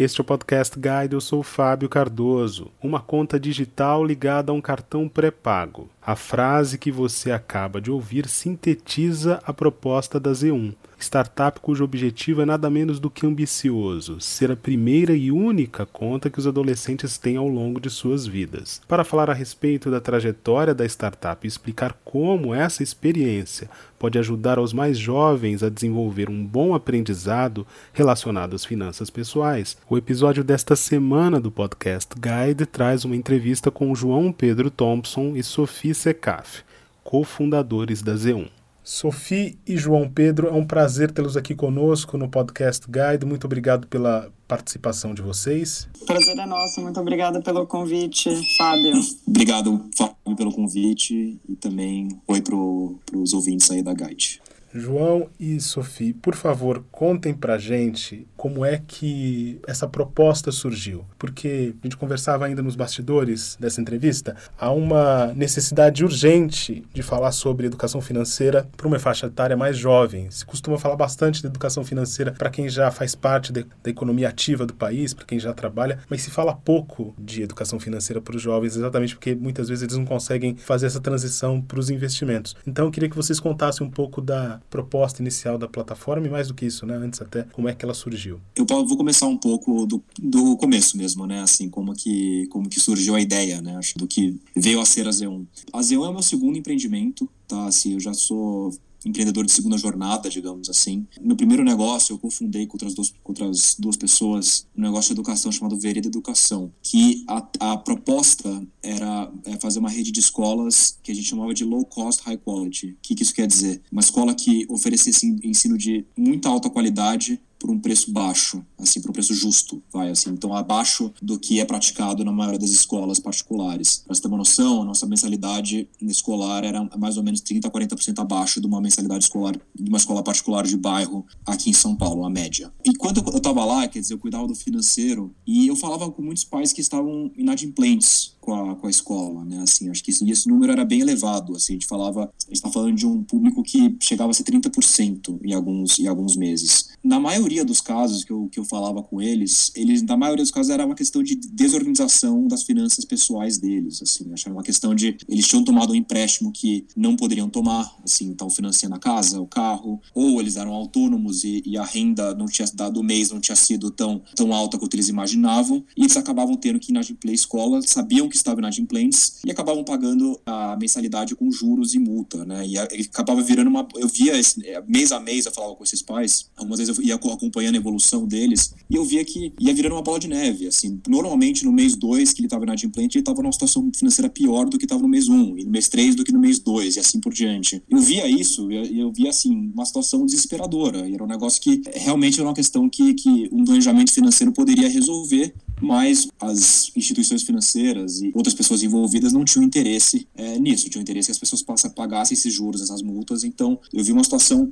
Este é o Podcast Guide, eu sou Fábio Cardoso, uma conta digital ligada a um cartão pré-pago. A frase que você acaba de ouvir sintetiza a proposta da Z1 startup cujo objetivo é nada menos do que ambicioso, ser a primeira e única conta que os adolescentes têm ao longo de suas vidas. Para falar a respeito da trajetória da startup e explicar como essa experiência pode ajudar aos mais jovens a desenvolver um bom aprendizado relacionado às finanças pessoais, o episódio desta semana do Podcast Guide traz uma entrevista com João Pedro Thompson e Sophie Secaf, cofundadores da Z1. Sophie e João Pedro, é um prazer tê-los aqui conosco no Podcast Guide. Muito obrigado pela participação de vocês. Prazer é nosso, muito obrigada pelo convite, Fábio. Obrigado, Fábio, pelo convite e também oi para os ouvintes aí da Guide. João e Sophie, por favor, contem pra gente como é que essa proposta surgiu. Porque a gente conversava ainda nos bastidores dessa entrevista, há uma necessidade urgente de falar sobre educação financeira para uma faixa etária mais jovem. Se costuma falar bastante de educação financeira para quem já faz parte de, da economia ativa do país, para quem já trabalha, mas se fala pouco de educação financeira para os jovens, exatamente porque muitas vezes eles não conseguem fazer essa transição para os investimentos. Então eu queria que vocês contassem um pouco da proposta inicial da plataforma e mais do que isso, né? Antes até, como é que ela surgiu? Eu vou começar um pouco do, do começo mesmo, né? Assim, como que, como que surgiu a ideia, né? Acho do que veio a ser a Z1. A Z1 é o meu segundo empreendimento, tá? Assim, eu já sou empreendedor de segunda jornada, digamos assim. No primeiro negócio, eu cofundei com outras duas, com outras duas pessoas um negócio de educação chamado Vereda Educação, que a, a proposta era é fazer uma rede de escolas que a gente chamava de low cost, high quality. O que, que isso quer dizer? Uma escola que oferecesse ensino de muita alta qualidade por um preço baixo, assim, por um preço justo, vai, assim, então abaixo do que é praticado na maioria das escolas particulares. Para você ter uma noção, a nossa mensalidade escolar era mais ou menos 30 a 40% abaixo de uma mensalidade escolar de uma escola particular de bairro aqui em São Paulo, a média. E quando eu estava lá, quer dizer, eu cuidava do financeiro e eu falava com muitos pais que estavam inadimplentes com a, com a escola, né? Assim, acho que esse, esse número era bem elevado. Assim, a gente falava, a gente está falando de um público que chegava a ser 30% em alguns, em alguns meses. Na maioria dos casos que eu, que eu falava com eles, eles, na maioria dos casos, era uma questão de desorganização das finanças pessoais deles. Assim, acho que era uma questão de eles tinham tomado um empréstimo que não poderiam tomar, assim, então financiando a casa, o carro, ou eles eram autônomos e, e a renda não tinha dado o mês não tinha sido tão, tão alta quanto eles imaginavam, e eles acabavam tendo que inadimplir a escola, sabiam que estavam inadimplentes e acabavam pagando a mensalidade com juros e multa, né? E acabava virando uma. Eu via esse, é, mês a mês, eu falava com esses pais, algumas vezes eu ia acompanhando a evolução deles e eu via que ia virando uma bola de neve. Assim, normalmente no mês 2 que ele estava inadimplente, ele estava numa situação financeira pior do que estava no mês 1, um, e no mês 3 do que no mês 2, e assim por diante. Eu via isso, eu, eu via assim, uma situação desesperadora. E era um negócio que realmente era uma questão que, que um planejamento financeiro poderia resolver mas as instituições financeiras e outras pessoas envolvidas não tinham interesse é, nisso, tinham interesse que as pessoas pagassem esses juros, essas multas, então eu vi uma situação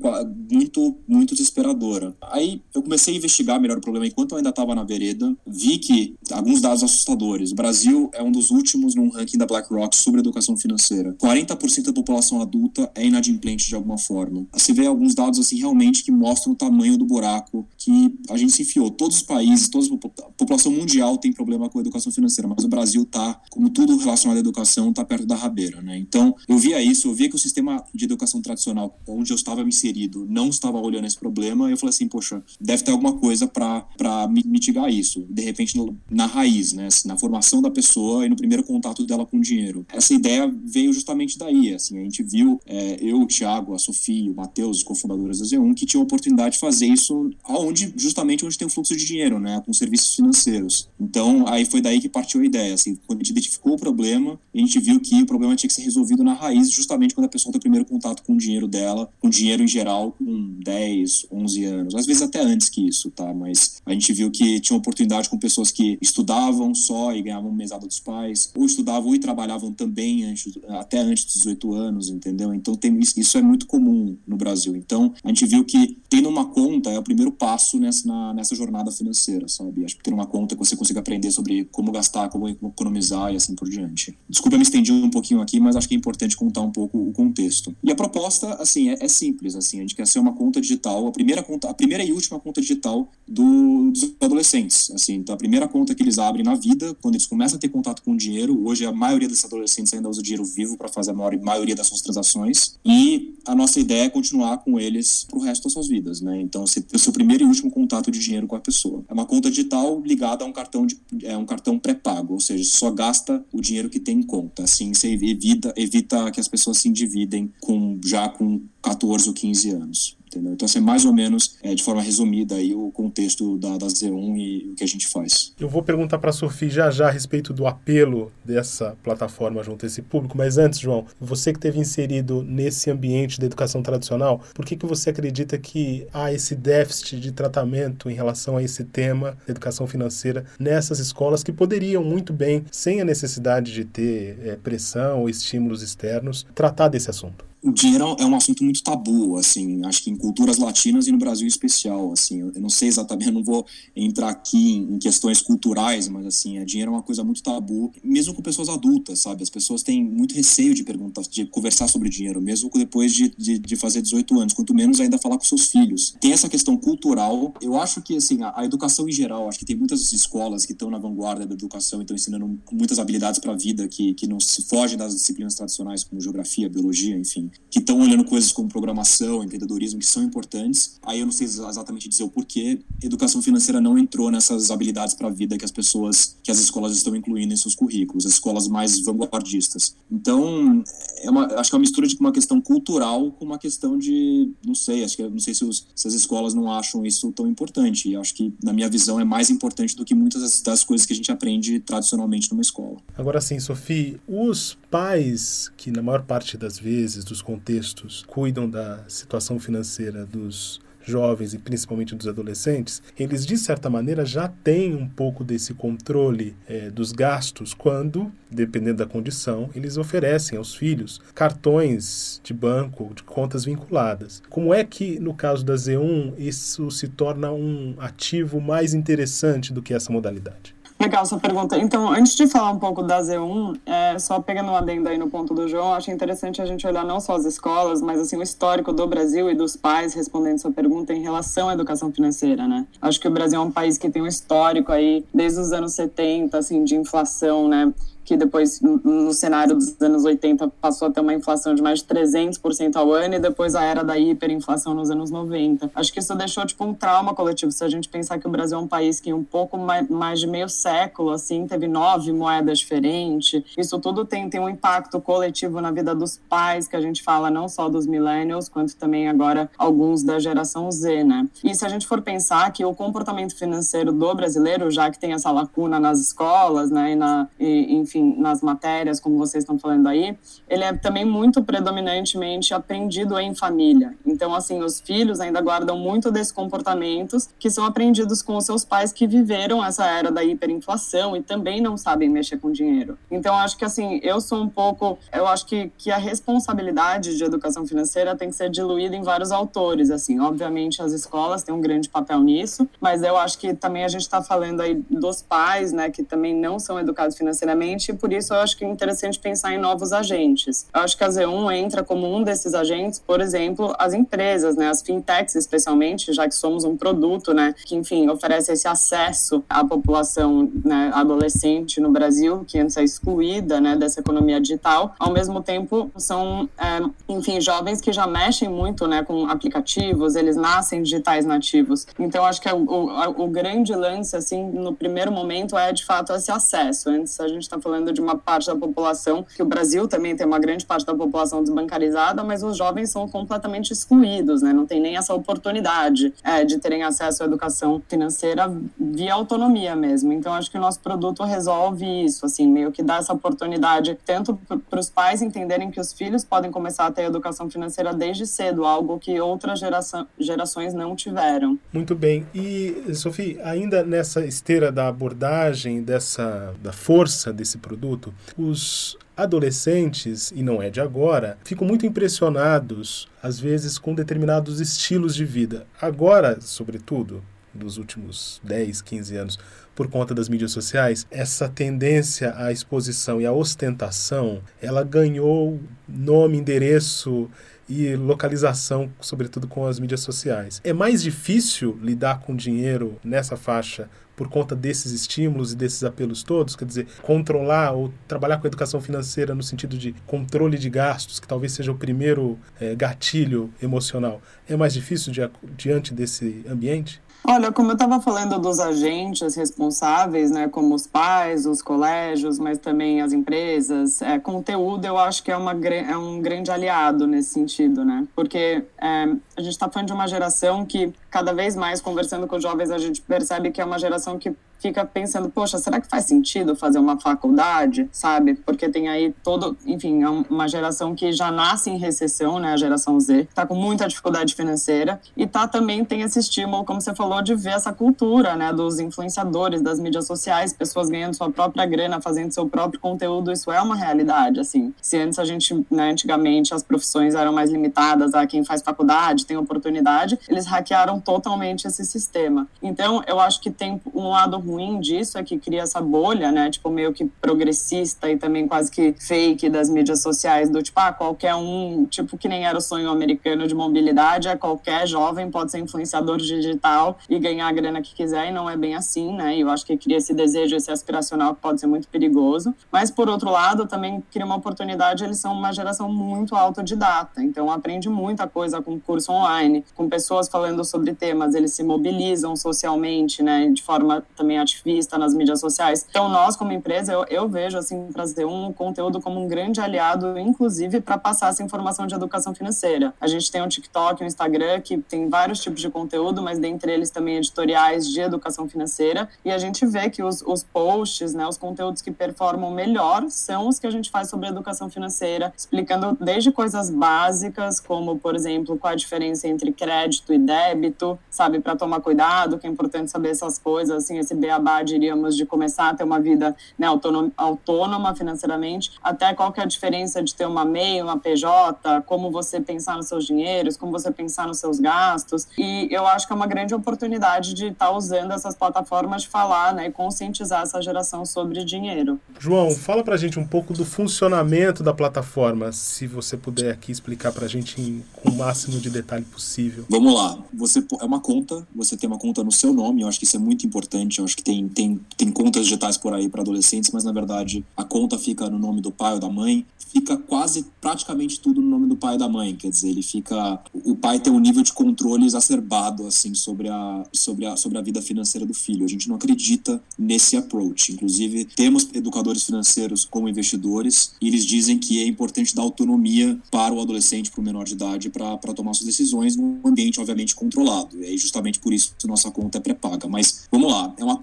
muito, muito desesperadora. Aí eu comecei a investigar melhor o problema enquanto eu ainda estava na vereda, vi que alguns dados assustadores. O Brasil é um dos últimos num ranking da BlackRock sobre educação financeira. 40% da população adulta é inadimplente de alguma forma. Você vê alguns dados assim realmente que mostram o tamanho do buraco que a gente se enfiou. Todos os países, toda a população mundial mundial tem problema com a educação financeira, mas o Brasil tá, como tudo relacionado à educação, tá perto da rabeira, né? Então, eu via isso, eu via que o sistema de educação tradicional, onde eu estava inserido, não estava olhando esse problema, e eu falei assim, poxa, deve ter alguma coisa para mitigar isso. De repente, na raiz, né? Assim, na formação da pessoa e no primeiro contato dela com o dinheiro. Essa ideia veio justamente daí, assim, a gente viu, é, eu, o Thiago, a Sofia, o Matheus, os cofundadores da Z1, que tinham a oportunidade de fazer isso aonde, justamente onde tem o fluxo de dinheiro, né? Com serviços financeiros. Então, aí foi daí que partiu a ideia. Assim, quando a gente identificou o problema, a gente viu que o problema tinha que ser resolvido na raiz, justamente quando a pessoa tem o primeiro contato com o dinheiro dela, com dinheiro em geral, com 10, 11 anos, às vezes até antes que isso, tá? Mas a gente viu que tinha oportunidade com pessoas que estudavam só e ganhavam mesada dos pais, ou estudavam e trabalhavam também antes, até antes dos 18 anos, entendeu? Então, tem, isso é muito comum no Brasil. Então, a gente viu que tendo uma conta é o primeiro passo nessa, na, nessa jornada financeira, sabe? Acho que ter uma conta que você consiga aprender sobre como gastar, como economizar e assim por diante. Desculpa, eu me estendi um pouquinho aqui, mas acho que é importante contar um pouco o contexto. E a proposta, assim, é, é simples, assim, a gente quer ser uma conta digital, a primeira conta, a primeira e última conta digital do, dos adolescentes, assim, então a primeira conta que eles abrem na vida, quando eles começam a ter contato com o dinheiro, hoje a maioria desses adolescentes ainda usa dinheiro vivo para fazer a maior, maioria das suas transações, e a nossa ideia é continuar com eles pro resto das suas vidas, né, então ter o seu primeiro e último contato de dinheiro com a pessoa. É uma conta digital ligada a um cartão de, é um cartão pré-pago, ou seja, só gasta o dinheiro que tem em conta, assim você evita, evita que as pessoas se endividem com, já com 14 ou 15 anos entendeu? Então, assim, mais ou menos, é, de forma resumida, aí, o contexto da, da Z1 e o que a gente faz. Eu vou perguntar para a Sofia já já a respeito do apelo dessa plataforma junto a esse público, mas antes, João, você que teve inserido nesse ambiente da educação tradicional, por que, que você acredita que há esse déficit de tratamento em relação a esse tema educação financeira nessas escolas que poderiam muito bem, sem a necessidade de ter é, pressão ou estímulos externos, tratar desse assunto? O dinheiro é um assunto muito tabu, assim, acho que em culturas latinas e no Brasil em especial, assim, eu não sei exatamente, eu não vou entrar aqui em questões culturais, mas assim, é, dinheiro é uma coisa muito tabu, mesmo com pessoas adultas, sabe, as pessoas têm muito receio de perguntar, de conversar sobre dinheiro, mesmo depois de, de, de fazer 18 anos, quanto menos ainda falar com seus filhos. Tem essa questão cultural, eu acho que, assim, a, a educação em geral, acho que tem muitas escolas que estão na vanguarda da educação e estão ensinando muitas habilidades para a vida que, que não se fogem das disciplinas tradicionais como geografia, biologia, enfim que estão olhando coisas como programação, empreendedorismo, que são importantes. Aí eu não sei exatamente dizer o porquê. Educação financeira não entrou nessas habilidades para a vida que as pessoas, que as escolas estão incluindo em seus currículos, as escolas mais vanguardistas. Então, é uma, acho que é uma mistura de uma questão cultural com uma questão de, não sei, acho que não sei se, os, se as escolas não acham isso tão importante. E acho que, na minha visão, é mais importante do que muitas das, coisas que a gente aprende tradicionalmente numa escola. Agora sim, Sofia, os pais que na maior parte das vezes dos contextos cuidam da situação financeira dos jovens e principalmente dos adolescentes, eles de certa maneira já têm um pouco desse controle é, dos gastos quando, dependendo da condição, eles oferecem aos filhos cartões de banco, de contas vinculadas. Como é que, no caso da Z1, isso se torna um ativo mais interessante do que essa modalidade? Legal sua pergunta. Então, antes de falar um pouco da Z1, é, só pegando um adendo aí no ponto do João, acho interessante a gente olhar não só as escolas, mas assim o histórico do Brasil e dos pais respondendo sua pergunta em relação à educação financeira, né? Acho que o Brasil é um país que tem um histórico aí desde os anos 70, assim, de inflação, né? Que depois, no cenário dos anos 80, passou a ter uma inflação de mais de 300% ao ano e depois a era da hiperinflação nos anos 90. Acho que isso deixou, tipo, um trauma coletivo. Se a gente pensar que o Brasil é um país que, um pouco mais de meio século, assim, teve nove moedas diferentes, isso tudo tem, tem um impacto coletivo na vida dos pais, que a gente fala não só dos millennials, quanto também agora alguns da geração Z, né? E se a gente for pensar que o comportamento financeiro do brasileiro, já que tem essa lacuna nas escolas, né, e na, e, enfim, enfim, nas matérias, como vocês estão falando aí, ele é também muito predominantemente aprendido em família. Então, assim, os filhos ainda guardam muito desses comportamentos que são aprendidos com os seus pais que viveram essa era da hiperinflação e também não sabem mexer com dinheiro. Então, acho que, assim, eu sou um pouco. Eu acho que, que a responsabilidade de educação financeira tem que ser diluída em vários autores. Assim, obviamente, as escolas têm um grande papel nisso, mas eu acho que também a gente está falando aí dos pais, né, que também não são educados financeiramente e por isso eu acho que é interessante pensar em novos agentes. Eu acho que a Z1 entra como um desses agentes, por exemplo, as empresas, né, as fintechs especialmente, já que somos um produto, né, que enfim oferece esse acesso à população né, adolescente no Brasil, que antes é excluída, né, dessa economia digital. Ao mesmo tempo, são, é, enfim, jovens que já mexem muito, né, com aplicativos, eles nascem digitais nativos. Então, acho que é o, o, o grande lance, assim, no primeiro momento é de fato esse acesso. Antes a gente está falando falando de uma parte da população, que o Brasil também tem uma grande parte da população desbancarizada, mas os jovens são completamente excluídos, né? Não tem nem essa oportunidade é, de terem acesso à educação financeira via autonomia mesmo. Então, acho que o nosso produto resolve isso, assim, meio que dá essa oportunidade tanto para os pais entenderem que os filhos podem começar a ter educação financeira desde cedo, algo que outras gerações não tiveram. Muito bem. E, Sofia, ainda nessa esteira da abordagem, dessa da força desse produto, os adolescentes, e não é de agora, ficam muito impressionados, às vezes, com determinados estilos de vida. Agora, sobretudo, dos últimos 10, 15 anos por conta das mídias sociais, essa tendência à exposição e à ostentação, ela ganhou nome, endereço e localização, sobretudo com as mídias sociais. É mais difícil lidar com dinheiro nessa faixa por conta desses estímulos e desses apelos todos, quer dizer, controlar ou trabalhar com a educação financeira no sentido de controle de gastos, que talvez seja o primeiro é, gatilho emocional, é mais difícil diante desse ambiente? Olha, como eu estava falando dos agentes responsáveis, né, como os pais, os colégios, mas também as empresas, é, conteúdo eu acho que é, uma, é um grande aliado nesse sentido, né? Porque é, a gente está falando de uma geração que, cada vez mais, conversando com os jovens, a gente percebe que é uma geração que fica pensando, poxa, será que faz sentido fazer uma faculdade, sabe? Porque tem aí todo, enfim, é uma geração que já nasce em recessão, né, a geração Z, tá com muita dificuldade financeira e tá também tem esse estímulo, como você falou, de ver essa cultura, né, dos influenciadores, das mídias sociais, pessoas ganhando sua própria grana, fazendo seu próprio conteúdo, isso é uma realidade, assim. Se antes a gente, né, antigamente as profissões eram mais limitadas a quem faz faculdade, tem oportunidade, eles hackearam totalmente esse sistema. Então, eu acho que tem um lado ruim disso é que cria essa bolha, né? Tipo, meio que progressista e também quase que fake das mídias sociais, do tipo, ah, qualquer um, tipo, que nem era o sonho americano de mobilidade, é qualquer jovem pode ser influenciador digital e ganhar a grana que quiser, e não é bem assim, né? E eu acho que cria esse desejo, esse aspiracional que pode ser muito perigoso. Mas, por outro lado, também cria uma oportunidade, eles são uma geração muito autodidata, então aprende muita coisa com curso online, com pessoas falando sobre temas, eles se mobilizam socialmente, né? De forma também também ativista nas mídias sociais. Então, nós, como empresa, eu, eu vejo, assim, trazer um conteúdo como um grande aliado, inclusive, para passar essa informação de educação financeira. A gente tem um TikTok, um Instagram, que tem vários tipos de conteúdo, mas dentre eles também editoriais de educação financeira. E a gente vê que os, os posts, né, os conteúdos que performam melhor são os que a gente faz sobre educação financeira, explicando desde coisas básicas, como, por exemplo, qual a diferença entre crédito e débito, sabe, para tomar cuidado, que é importante saber essas coisas, assim, esse beabá, diríamos, de começar a ter uma vida né, autônoma, autônoma financeiramente, até qual que é a diferença de ter uma MEI, uma PJ, como você pensar nos seus dinheiros, como você pensar nos seus gastos. E eu acho que é uma grande oportunidade de estar tá usando essas plataformas de falar né, e conscientizar essa geração sobre dinheiro. João, fala pra gente um pouco do funcionamento da plataforma, se você puder aqui explicar pra gente em, com o máximo de detalhe possível. Vamos lá. Você é uma conta, você tem uma conta no seu nome, eu acho que isso é muito importante, eu acho que tem, tem, tem contas digitais por aí para adolescentes, mas na verdade a conta fica no nome do pai ou da mãe, fica quase praticamente tudo no nome do pai e da mãe, quer dizer, ele fica o pai tem um nível de controle exacerbado assim sobre a sobre a sobre a vida financeira do filho. A gente não acredita nesse approach. Inclusive, temos educadores financeiros como investidores e eles dizem que é importante dar autonomia para o adolescente, para o menor de idade, para tomar suas decisões num ambiente obviamente controlado. E aí justamente por isso que nossa conta é pré-paga. Mas vamos lá, é uma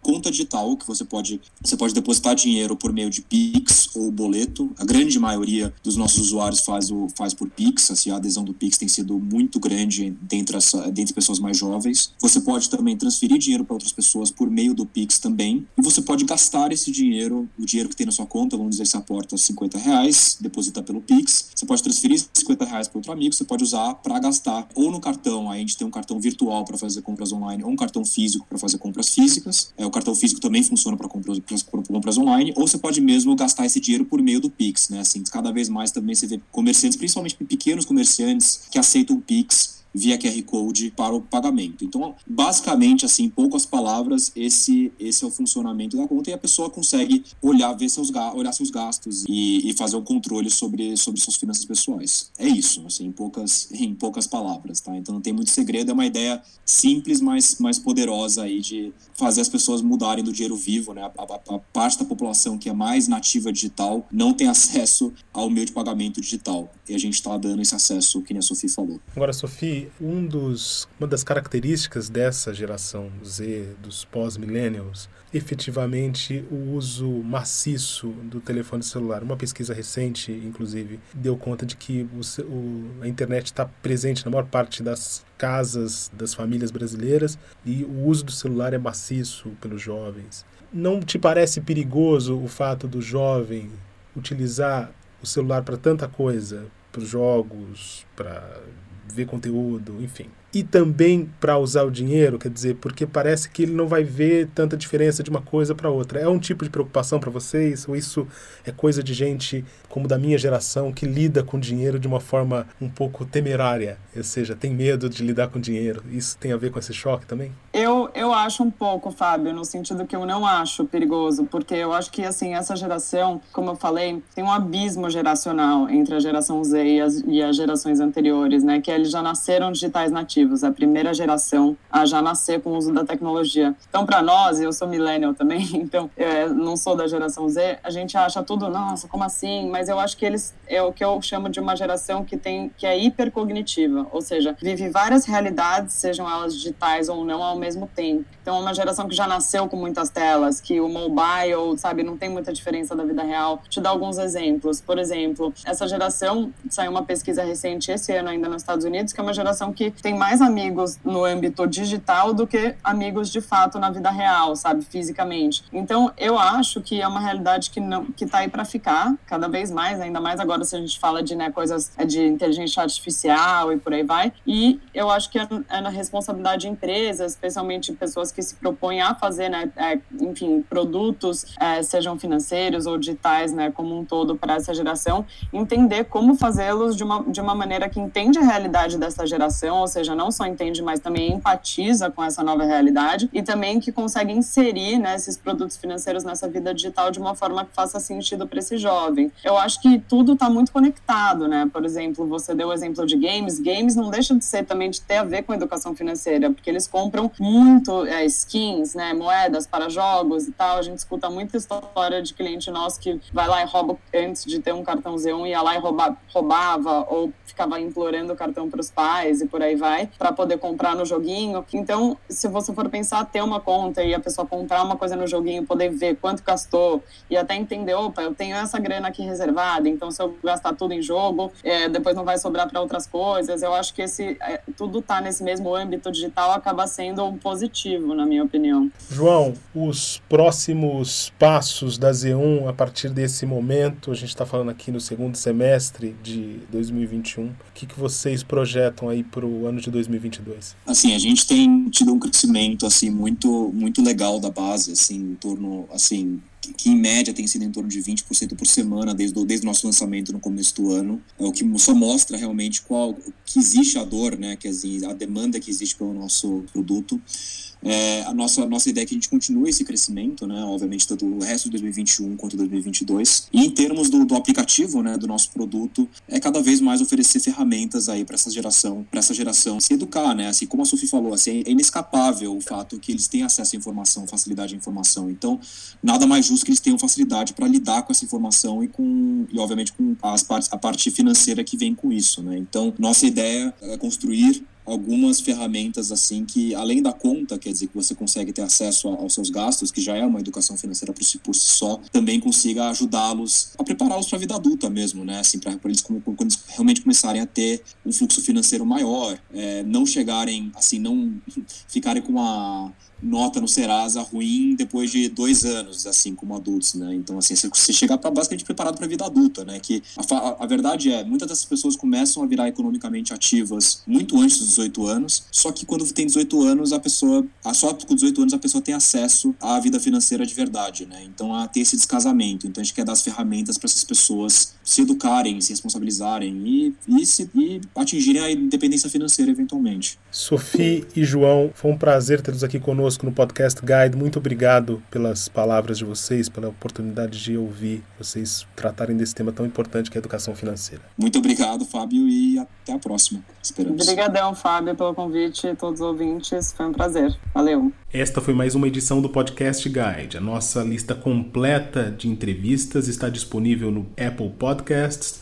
conta digital que você pode você pode depositar dinheiro por meio de Pix ou boleto. A grande maioria dos nossos usuários faz o faz por Pix, assim, a adesão do Pix tem sido muito grande dentre as dentre pessoas mais jovens. Você pode também transferir dinheiro para outras pessoas por meio do Pix também. E você pode gastar esse dinheiro, o dinheiro que tem na sua conta, vamos dizer que você aporta 50 reais, deposita pelo Pix. Você pode transferir 50 reais para outro amigo, você pode usar para gastar ou no cartão, aí a gente tem um cartão virtual para fazer compras online, ou um cartão físico para fazer compras físicas. É, o cartão físico também funciona para compras, compras online, ou você pode mesmo gastar esse dinheiro por meio do Pix, né? Assim, cada vez mais também você vê comerciantes, principalmente pequenos comerciantes, que aceitam o Pix via QR Code para o pagamento. Então, basicamente, assim, em poucas palavras, esse, esse é o funcionamento da conta e a pessoa consegue olhar, ver seus, olhar seus gastos e, e fazer um controle sobre, sobre suas finanças pessoais. É isso, assim, em poucas, em poucas palavras, tá? Então não tem muito segredo, é uma ideia simples, mas mais poderosa aí de fazer as pessoas mudarem do dinheiro vivo, né? A, a, a parte da população que é mais nativa digital não tem acesso ao meio de pagamento digital. E a gente está dando esse acesso, que nem a Sofia falou. Agora, Sofia, um dos, uma das características dessa geração Z, dos pós-millennials, efetivamente o uso maciço do telefone celular. Uma pesquisa recente, inclusive, deu conta de que o, o, a internet está presente na maior parte das casas das famílias brasileiras e o uso do celular é maciço pelos jovens. Não te parece perigoso o fato do jovem utilizar o celular para tanta coisa, para jogos, para ver conteúdo, enfim. E também para usar o dinheiro, quer dizer, porque parece que ele não vai ver tanta diferença de uma coisa para outra. É um tipo de preocupação para vocês ou isso é coisa de gente como da minha geração que lida com dinheiro de uma forma um pouco temerária, ou seja, tem medo de lidar com dinheiro. Isso tem a ver com esse choque também? Eu, eu acho um pouco, Fábio, no sentido que eu não acho perigoso, porque eu acho que assim essa geração, como eu falei, tem um abismo geracional entre a geração Z e as, e as gerações anteriores, né? Que eles já nasceram digitais nativos, a primeira geração a já nascer com o uso da tecnologia. Então, para nós, eu sou millennial também, então é, não sou da geração Z, a gente acha tudo, nossa, como assim? Mas eu acho que eles é o que eu chamo de uma geração que tem que é hipercognitiva, ou seja, vive várias realidades, sejam elas digitais ou não, ao mesmo tempo. Então, é uma geração que já nasceu com muitas telas, que o mobile, sabe, não tem muita diferença da vida real. Te dar alguns exemplos. Por exemplo, essa geração, saiu uma pesquisa recente esse ano ainda nos Estados Unidos, que é uma geração que tem mais amigos no âmbito digital do que amigos de fato na vida real, sabe, fisicamente. Então, eu acho que é uma realidade que não que tá aí para ficar cada vez mais, ainda mais agora se a gente fala de, né, coisas de inteligência artificial e por aí vai. E eu acho que é, é na responsabilidade de empresas, especialmente pessoas que se propõem a fazer, né, é, enfim, produtos, é, sejam financeiros ou digitais, né, como um todo para essa geração, entender como fazê-los de uma, de uma maneira que entende a realidade dessa geração, ou seja, não só entende, mas também empatiza com essa nova realidade e também que consegue inserir né, esses produtos financeiros nessa vida digital de uma forma que faça sentido para esse jovem. Eu acho que tudo está muito conectado, né? Por exemplo, você deu o exemplo de games. Games não deixa de ser também de ter a ver com educação financeira, porque eles compram muito é, skins, né, moedas para jogos e tal. A gente escuta muita história de cliente nosso que vai lá e rouba antes de ter um cartão Z1 ia lá e rouba, roubava ou ficava implorando o cartão para os pais e por aí vai, para poder comprar no joguinho. Então, se você for pensar ter uma conta e a pessoa comprar uma coisa no joguinho, poder ver quanto gastou e até entender, opa, eu tenho essa grana aqui reservada, então se eu gastar tudo em jogo, é, depois não vai sobrar para outras coisas. Eu acho que esse é, tudo tá nesse mesmo âmbito digital acaba sendo um positivo, na minha opinião. João, os próximos passos da Z1 a partir desse momento, a gente está falando aqui no segundo semestre de 2021, o que, que vocês projetam aí para o ano de 2022? Assim, a gente tem tido um crescimento assim muito muito legal da base, assim, em torno assim que em média tem sido em torno de 20% por semana desde o, desde o nosso lançamento no começo do ano. É o que só mostra realmente qual que existe a dor, né, que a demanda que existe pelo nosso produto. É, a, nossa, nossa ideia é que a gente continue esse crescimento, né, obviamente, tanto o resto de 2021 quanto 2022. E em termos do, do aplicativo, né, do nosso produto, é cada vez mais oferecer ferramentas aí para essa geração, para essa geração se educar, né? Assim como a Sofia falou, assim, é inescapável o fato que eles têm acesso à informação, facilidade à informação. Então, nada mais justo que eles tenham facilidade para lidar com essa informação e com, e obviamente, com as partes, a parte financeira que vem com isso, né? Então, nossa ideia é construir algumas ferramentas assim que além da conta quer dizer que você consegue ter acesso aos seus gastos que já é uma educação financeira por si, por si só também consiga ajudá-los a prepará-los para a vida adulta mesmo né assim para eles quando eles realmente começarem a ter um fluxo financeiro maior é, não chegarem assim não ficarem com uma nota no Serasa ruim depois de dois anos, assim, como adultos, né? Então, assim, você chega pra, basicamente preparado para a vida adulta, né? Que a, a, verdade é, muitas dessas pessoas começam a virar economicamente ativas muito antes dos 18 anos, só que quando tem 18 anos, a pessoa, só com 18 anos, a pessoa tem acesso à vida financeira de verdade, né? Então, a ter esse descasamento. Então, a gente quer dar as ferramentas para essas pessoas se educarem, se responsabilizarem e, e, se, e atingirem a independência financeira eventualmente. Sophie e João, foi um prazer tê-los aqui conosco no Podcast Guide. Muito obrigado pelas palavras de vocês, pela oportunidade de ouvir vocês tratarem desse tema tão importante que é a educação financeira. Muito obrigado, Fábio, e até a próxima. Esperamos. Obrigadão, Fábio, pelo convite e todos os ouvintes. Foi um prazer. Valeu. Esta foi mais uma edição do Podcast Guide. A nossa lista completa de entrevistas está disponível no Apple Podcasts,